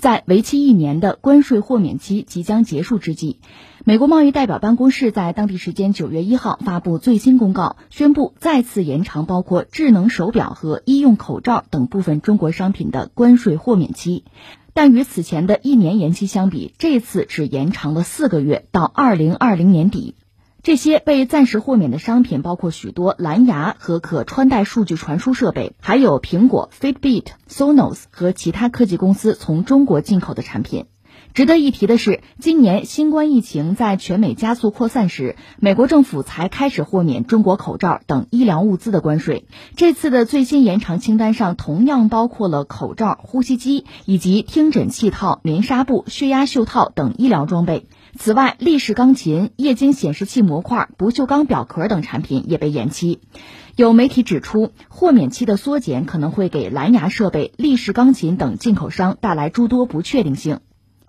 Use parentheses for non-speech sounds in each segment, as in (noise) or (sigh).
在为期一年的关税豁免期即将结束之际，美国贸易代表办公室在当地时间九月一号发布最新公告，宣布再次延长包括智能手表和医用口罩等部分中国商品的关税豁免期。但与此前的一年延期相比，这次只延长了四个月，到二零二零年底。这些被暂时豁免的商品包括许多蓝牙和可穿戴数据传输设备，还有苹果、Fitbit、Sonos 和其他科技公司从中国进口的产品。值得一提的是，今年新冠疫情在全美加速扩散时，美国政府才开始豁免中国口罩等医疗物资的关税。这次的最新延长清单上同样包括了口罩、呼吸机以及听诊器套、棉纱布、血压袖套等医疗装备。此外，立式钢琴、液晶显示器模块、不锈钢表壳等产品也被延期。有媒体指出，豁免期的缩减可能会给蓝牙设备、立式钢琴等进口商带来诸多不确定性。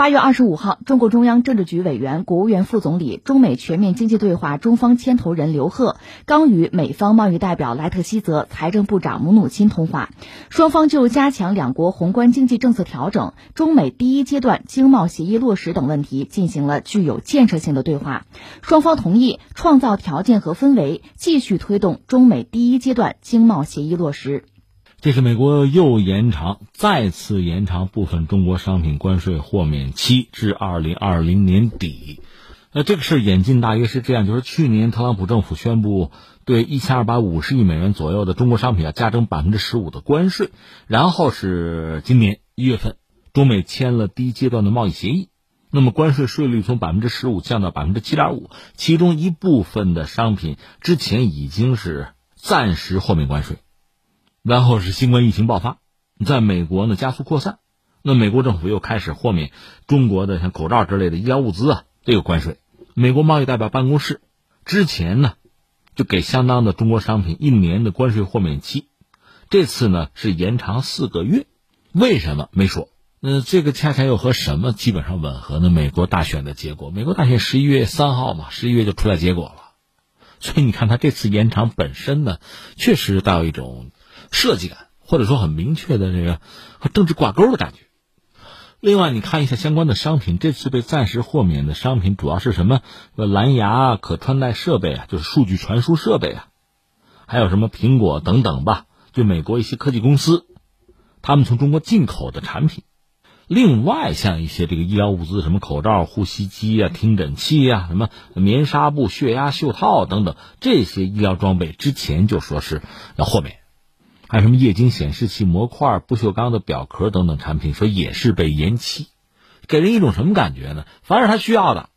八月二十五号，中共中央政治局委员、国务院副总理、中美全面经济对话中方牵头人刘鹤刚与美方贸易代表莱特希泽、财政部长姆努钦通话，双方就加强两国宏观经济政策调整、中美第一阶段经贸协议落实等问题进行了具有建设性的对话。双方同意创造条件和氛围，继续推动中美第一阶段经贸协议落实。这是美国又延长，再次延长部分中国商品关税豁免期至二零二零年底。那这个事演进大约是这样：就是去年特朗普政府宣布对一千二百五十亿美元左右的中国商品要加征百分之十五的关税，然后是今年一月份，中美签了第一阶段的贸易协议，那么关税税率从百分之十五降到百分之七点五，其中一部分的商品之前已经是暂时豁免关税。然后是新冠疫情爆发，在美国呢加速扩散，那美国政府又开始豁免中国的像口罩之类的医疗物资啊这个关税。美国贸易代表办公室之前呢就给相当的中国商品一年的关税豁免期，这次呢是延长四个月，为什么没说？那这个恰恰又和什么基本上吻合呢？美国大选的结果，美国大选十一月三号嘛，十一月就出来结果了，所以你看他这次延长本身呢，确实带有一种。设计感，或者说很明确的这个和政治挂钩的感觉。另外，你看一下相关的商品，这次被暂时豁免的商品主要是什么？蓝牙、可穿戴设备啊，就是数据传输设备啊，还有什么苹果等等吧，就美国一些科技公司，他们从中国进口的产品。另外，像一些这个医疗物资，什么口罩、呼吸机啊、听诊器啊，什么棉纱布、血压袖套等等，这些医疗装备之前就说是要豁免。还有什么液晶显示器模块、不锈钢的表壳等等产品，说也是被延期，给人一种什么感觉呢？凡是他需要的，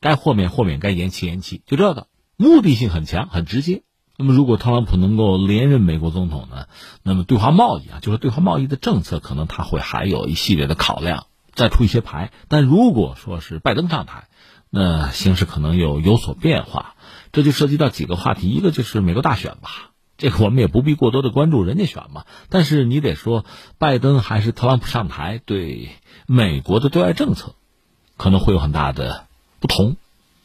该豁免豁免，该延期延期，就这个目的性很强，很直接。那么，如果特朗普能够连任美国总统呢？那么对华贸易啊，就是对华贸易的政策，可能他会还有一系列的考量，再出一些牌。但如果说是拜登上台，那形势可能又有所变化。这就涉及到几个话题，一个就是美国大选吧。这个我们也不必过多的关注，人家选嘛。但是你得说，拜登还是特朗普上台，对美国的对外政策可能会有很大的不同，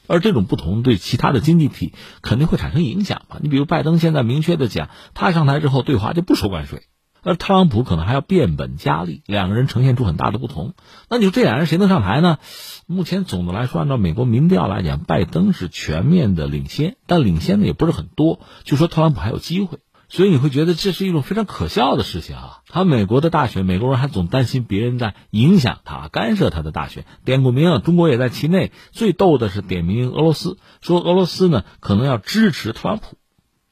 而这种不同对其他的经济体肯定会产生影响嘛。你比如拜登现在明确的讲，他上台之后对华就不收关税。而特朗普可能还要变本加厉，两个人呈现出很大的不同。那你说这俩人谁能上台呢？目前总的来说，按照美国民调来讲，拜登是全面的领先，但领先的也不是很多。就说特朗普还有机会，所以你会觉得这是一种非常可笑的事情啊！他美国的大选，美国人还总担心别人在影响他、干涉他的大选。点过名，中国也在其内。最逗的是点名俄罗斯，说俄罗斯呢可能要支持特朗普，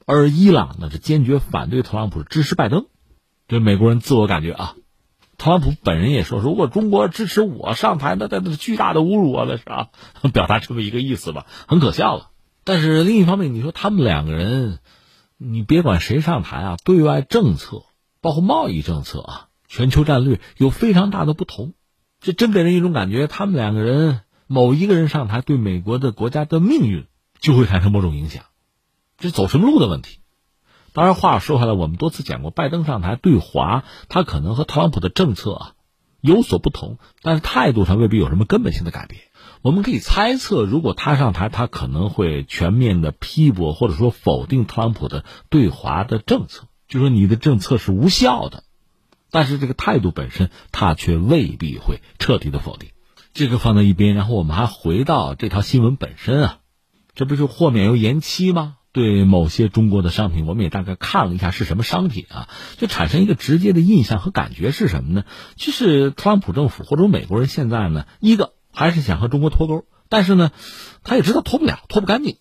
而伊朗呢是坚决反对特朗普，支持拜登。这美国人自我感觉啊，特朗普本人也说，如果中国支持我上台，那那是巨大的侮辱啊，那是啊，表达这么一个意思吧，很可笑了。但是另一方面，你说他们两个人，你别管谁上台啊，对外政策，包括贸易政策啊，全球战略有非常大的不同，这真给人一种感觉，他们两个人某一个人上台，对美国的国家的命运就会产生某种影响，这走什么路的问题。当然，话说回来，我们多次讲过，拜登上台对华，他可能和特朗普的政策啊有所不同，但是态度上未必有什么根本性的改变。我们可以猜测，如果他上台，他可能会全面的批驳或者说否定特朗普的对华的政策，就说你的政策是无效的，但是这个态度本身，他却未必会彻底的否定。这个放在一边，然后我们还回到这条新闻本身啊，这不是豁免又延期吗？对某些中国的商品，我们也大概看了一下是什么商品啊，就产生一个直接的印象和感觉是什么呢？就是特朗普政府或者美国人现在呢，一个还是想和中国脱钩，但是呢，他也知道脱不了，脱不干净，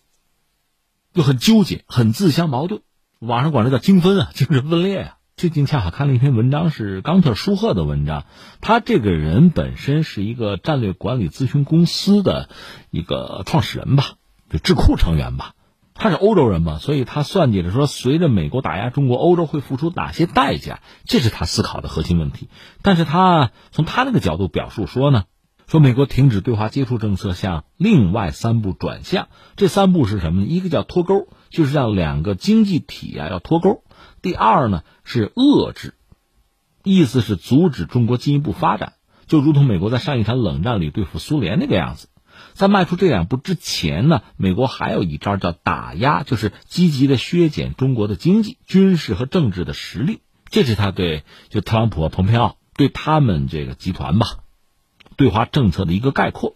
就很纠结，很自相矛盾。网上管这叫精分啊，精神分裂啊。最近恰好看了一篇文章，是冈特舒赫的文章。他这个人本身是一个战略管理咨询公司的一个创始人吧，就智库成员吧。他是欧洲人嘛，所以他算计着说，随着美国打压中国，欧洲会付出哪些代价？这是他思考的核心问题。但是他从他那个角度表述说呢，说美国停止对华接触政策向另外三步转向。这三步是什么呢？一个叫脱钩，就是让两个经济体啊要脱钩。第二呢是遏制，意思是阻止中国进一步发展，就如同美国在上一场冷战里对付苏联那个样子。在迈出这两步之前呢，美国还有一招叫打压，就是积极的削减中国的经济、军事和政治的实力。这是他对就特朗普和蓬佩奥对他们这个集团吧，对华政策的一个概括。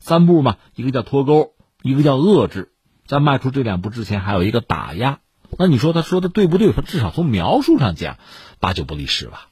三步嘛，一个叫脱钩，一个叫遏制。在迈出这两步之前，还有一个打压。那你说他说的对不对？他至少从描述上讲，八九不离十吧。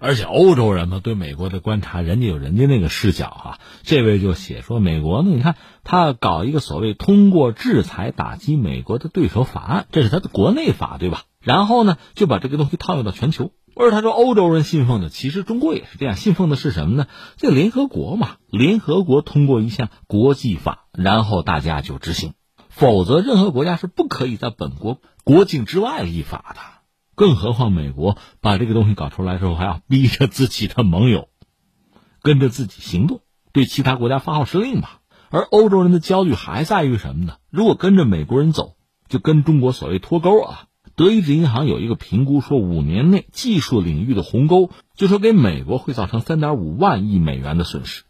而且欧洲人嘛，对美国的观察，人家有人家那个视角哈。这位就写说，美国呢，你看他搞一个所谓通过制裁打击美国的对手法案，这是他的国内法，对吧？然后呢，就把这个东西套用到全球。而他说，欧洲人信奉的，其实中国也是这样，信奉的是什么呢？这联合国嘛，联合国通过一项国际法，然后大家就执行。否则，任何国家是不可以在本国国境之外立法的。更何况，美国把这个东西搞出来之后，还要逼着自己的盟友 (laughs) 跟着自己行动，对其他国家发号施令吧。而欧洲人的焦虑还在于什么呢？如果跟着美国人走，就跟中国所谓脱钩啊。德意志银行有一个评估说，五年内技术领域的鸿沟，就说给美国会造成三点五万亿美元的损失。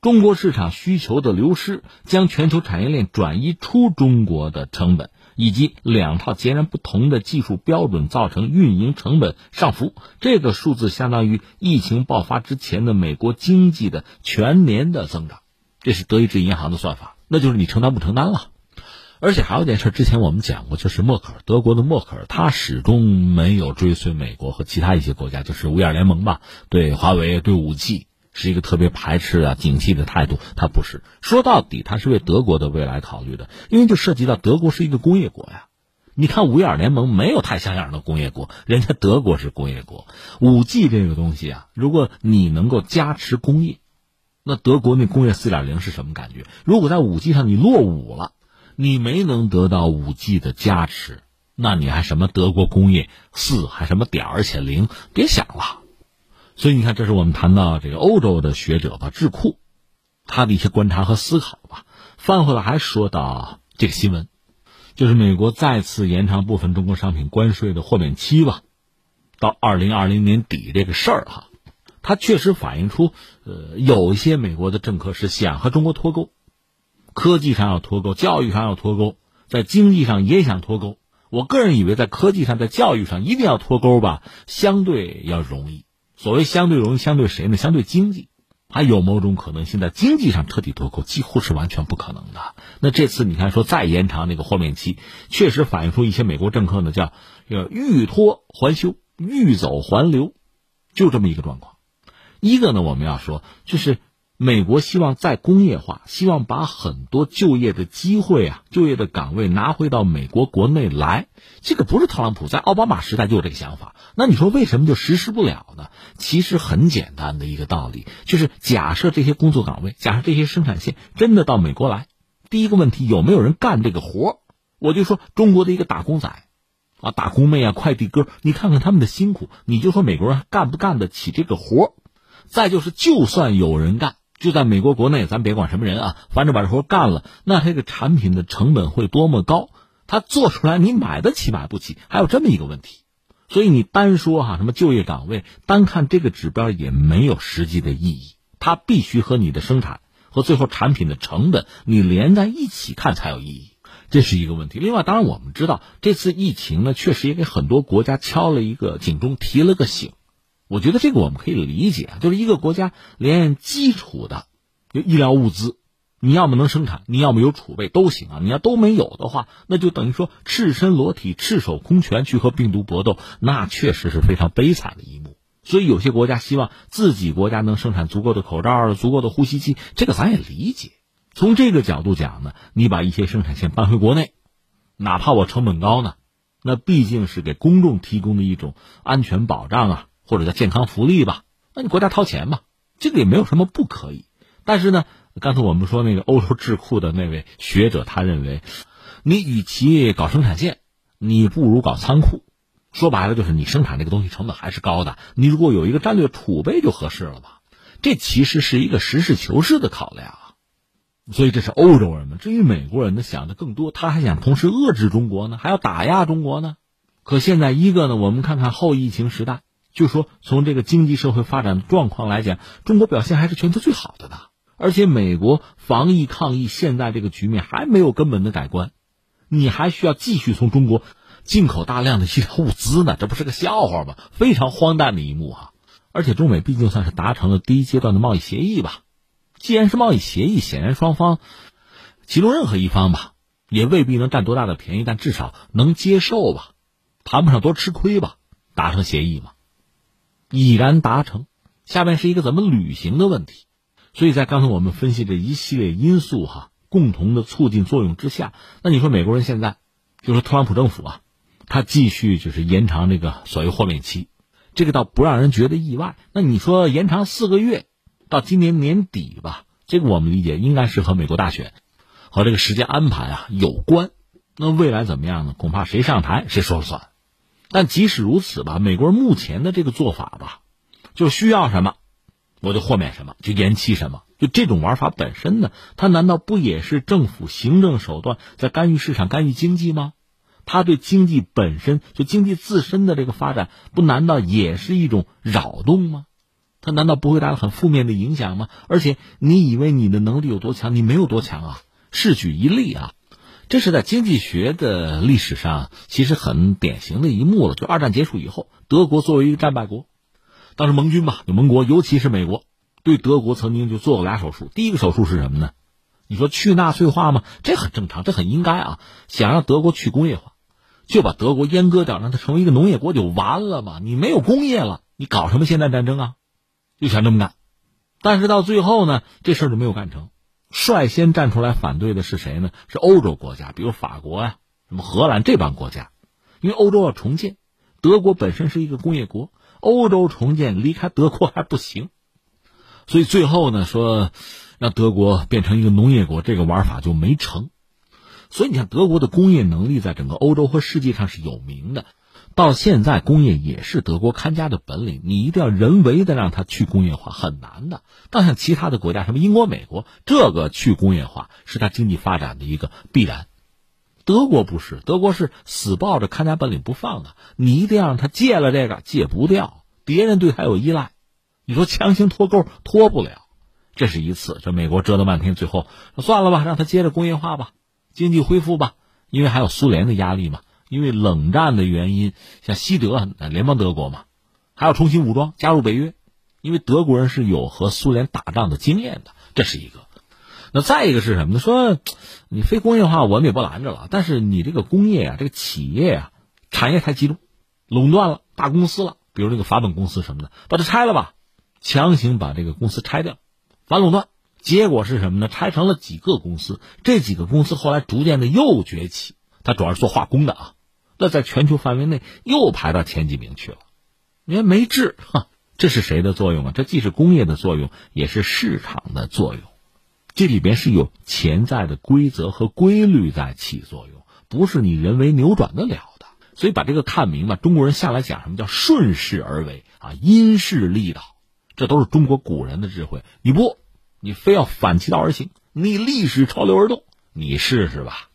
中国市场需求的流失，将全球产业链转移出中国的成本，以及两套截然不同的技术标准造成运营成本上浮。这个数字相当于疫情爆发之前的美国经济的全年的增长。这是德意志银行的算法，那就是你承担不承担了。而且还有一件事，之前我们讲过，就是默克尔，德国的默克尔，他始终没有追随美国和其他一些国家，就是五眼联盟吧，对华为、对五 G。是一个特别排斥啊、警惕的态度，他不是。说到底，他是为德国的未来考虑的，因为就涉及到德国是一个工业国呀。你看五眼联盟没有太像样的工业国，(laughs) 人家德国是工业国。五 G 这个东西啊，如果你能够加持工业，那德国那工业四点零是什么感觉？如果在五 G 上你落伍了，你没能得到五 G 的加持，那你还什么德国工业四，还什么点而且零，别想了。所以你看，这是我们谈到这个欧洲的学者吧，智库，他的一些观察和思考吧。翻回来还说到这个新闻，就是美国再次延长部分中国商品关税的豁免期吧，到二零二零年底这个事儿哈，它确实反映出，呃，有一些美国的政客是想和中国脱钩，科技上要脱钩，教育上要脱钩，在经济上也想脱钩。我个人以为，在科技上、在教育上一定要脱钩吧，相对要容易。所谓相对容易，相对谁呢？相对经济，还有某种可能性，在经济上彻底脱钩，几乎是完全不可能的。那这次你看，说再延长那个豁免期，确实反映出一些美国政客呢，叫要欲脱还休，欲走还留，就这么一个状况。一个呢，我们要说就是。美国希望再工业化，希望把很多就业的机会啊、就业的岗位拿回到美国国内来。这个不是特朗普在奥巴马时代就有这个想法，那你说为什么就实施不了呢？其实很简单的一个道理，就是假设这些工作岗位，假设这些生产线真的到美国来，第一个问题有没有人干这个活我就说中国的一个打工仔，啊，打工妹啊，快递哥，你看看他们的辛苦，你就说美国人干不干得起这个活再就是，就算有人干。就在美国国内，咱别管什么人啊，反正把这活干了，那这个产品的成本会多么高？它做出来你买得起买不起？还有这么一个问题，所以你单说哈什么就业岗位，单看这个指标也没有实际的意义，它必须和你的生产和最后产品的成本你连在一起看才有意义，这是一个问题。另外，当然我们知道这次疫情呢，确实也给很多国家敲了一个警钟，提了个醒。我觉得这个我们可以理解，就是一个国家连基础的就医疗物资，你要么能生产，你要么有储备都行啊。你要都没有的话，那就等于说赤身裸体、赤手空拳去和病毒搏斗，那确实是非常悲惨的一幕。所以有些国家希望自己国家能生产足够的口罩、足够的呼吸机，这个咱也理解。从这个角度讲呢，你把一些生产线搬回国内，哪怕我成本高呢，那毕竟是给公众提供的一种安全保障啊，或者叫健康福利吧。那你国家掏钱嘛，这个也没有什么不可以。但是呢，刚才我们说那个欧洲智库的那位学者，他认为，你与其搞生产线，你不如搞仓库。说白了就是你生产这个东西成本还是高的，你如果有一个战略储备就合适了吧。这其实是一个实事求是的考量。所以这是欧洲人们。至于美国人呢，想的更多，他还想同时遏制中国呢，还要打压中国呢。可现在一个呢，我们看看后疫情时代，就说从这个经济社会发展状况来讲，中国表现还是全球最好的呢。而且美国防疫抗疫现在这个局面还没有根本的改观，你还需要继续从中国进口大量的医疗物资呢，这不是个笑话吗？非常荒诞的一幕啊！而且中美毕竟算是达成了第一阶段的贸易协议吧。既然是贸易协议，显然双方其中任何一方吧，也未必能占多大的便宜，但至少能接受吧，谈不上多吃亏吧。达成协议嘛，已然达成，下面是一个怎么履行的问题。所以在刚才我们分析这一系列因素哈，共同的促进作用之下，那你说美国人现在，就说特朗普政府啊，他继续就是延长这个所谓豁免期，这个倒不让人觉得意外。那你说延长四个月？到今年年底吧，这个我们理解应该是和美国大选和这个时间安排啊有关。那未来怎么样呢？恐怕谁上台谁说了算。但即使如此吧，美国人目前的这个做法吧，就需要什么，我就豁免什么，就延期什么。就这种玩法本身呢，它难道不也是政府行政手段在干预市场、干预经济吗？它对经济本身就经济自身的这个发展，不难道也是一种扰动吗？它难道不会带来很负面的影响吗？而且你以为你的能力有多强？你没有多强啊！是举一例啊，这是在经济学的历史上其实很典型的一幕了。就二战结束以后，德国作为一个战败国，当时盟军嘛，就盟国，尤其是美国，对德国曾经就做过俩手术。第一个手术是什么呢？你说去纳粹化吗？这很正常，这很应该啊。想让德国去工业化，就把德国阉割掉，让它成为一个农业国就完了嘛。你没有工业了，你搞什么现代战争啊？就想这么干，但是到最后呢，这事儿就没有干成。率先站出来反对的是谁呢？是欧洲国家，比如法国呀、什么荷兰这帮国家。因为欧洲要重建，德国本身是一个工业国，欧洲重建离开德国还不行，所以最后呢，说让德国变成一个农业国，这个玩法就没成。所以你看，德国的工业能力在整个欧洲和世界上是有名的。到现在，工业也是德国看家的本领。你一定要人为的让它去工业化，很难的。倒像其他的国家，什么英国、美国，这个去工业化是它经济发展的一个必然。德国不是，德国是死抱着看家本领不放啊！你一定要让他戒了这个，戒不掉。别人对他有依赖，你说强行脱钩脱不了。这是一次，这美国折腾半天，最后算了吧，让他接着工业化吧，经济恢复吧，因为还有苏联的压力嘛。因为冷战的原因，像西德联邦德国嘛，还要重新武装加入北约，因为德国人是有和苏联打仗的经验的，这是一个。那再一个是什么呢？说你非工业化，我们也不拦着了，但是你这个工业啊，这个企业啊，产业太集中，垄断了大公司了，比如这个法本公司什么的，把它拆了吧，强行把这个公司拆掉，反垄断，结果是什么呢？拆成了几个公司，这几个公司后来逐渐的又崛起，它主要是做化工的啊。那在全球范围内又排到前几名去了，你看没治哈，这是谁的作用啊？这既是工业的作用，也是市场的作用，这里边是有潜在的规则和规律在起作用，不是你人为扭转得了的。所以把这个看明白，中国人下来讲什么叫顺势而为啊，因势利导，这都是中国古人的智慧。你不，你非要反其道而行，逆历史潮流而动，你试试吧。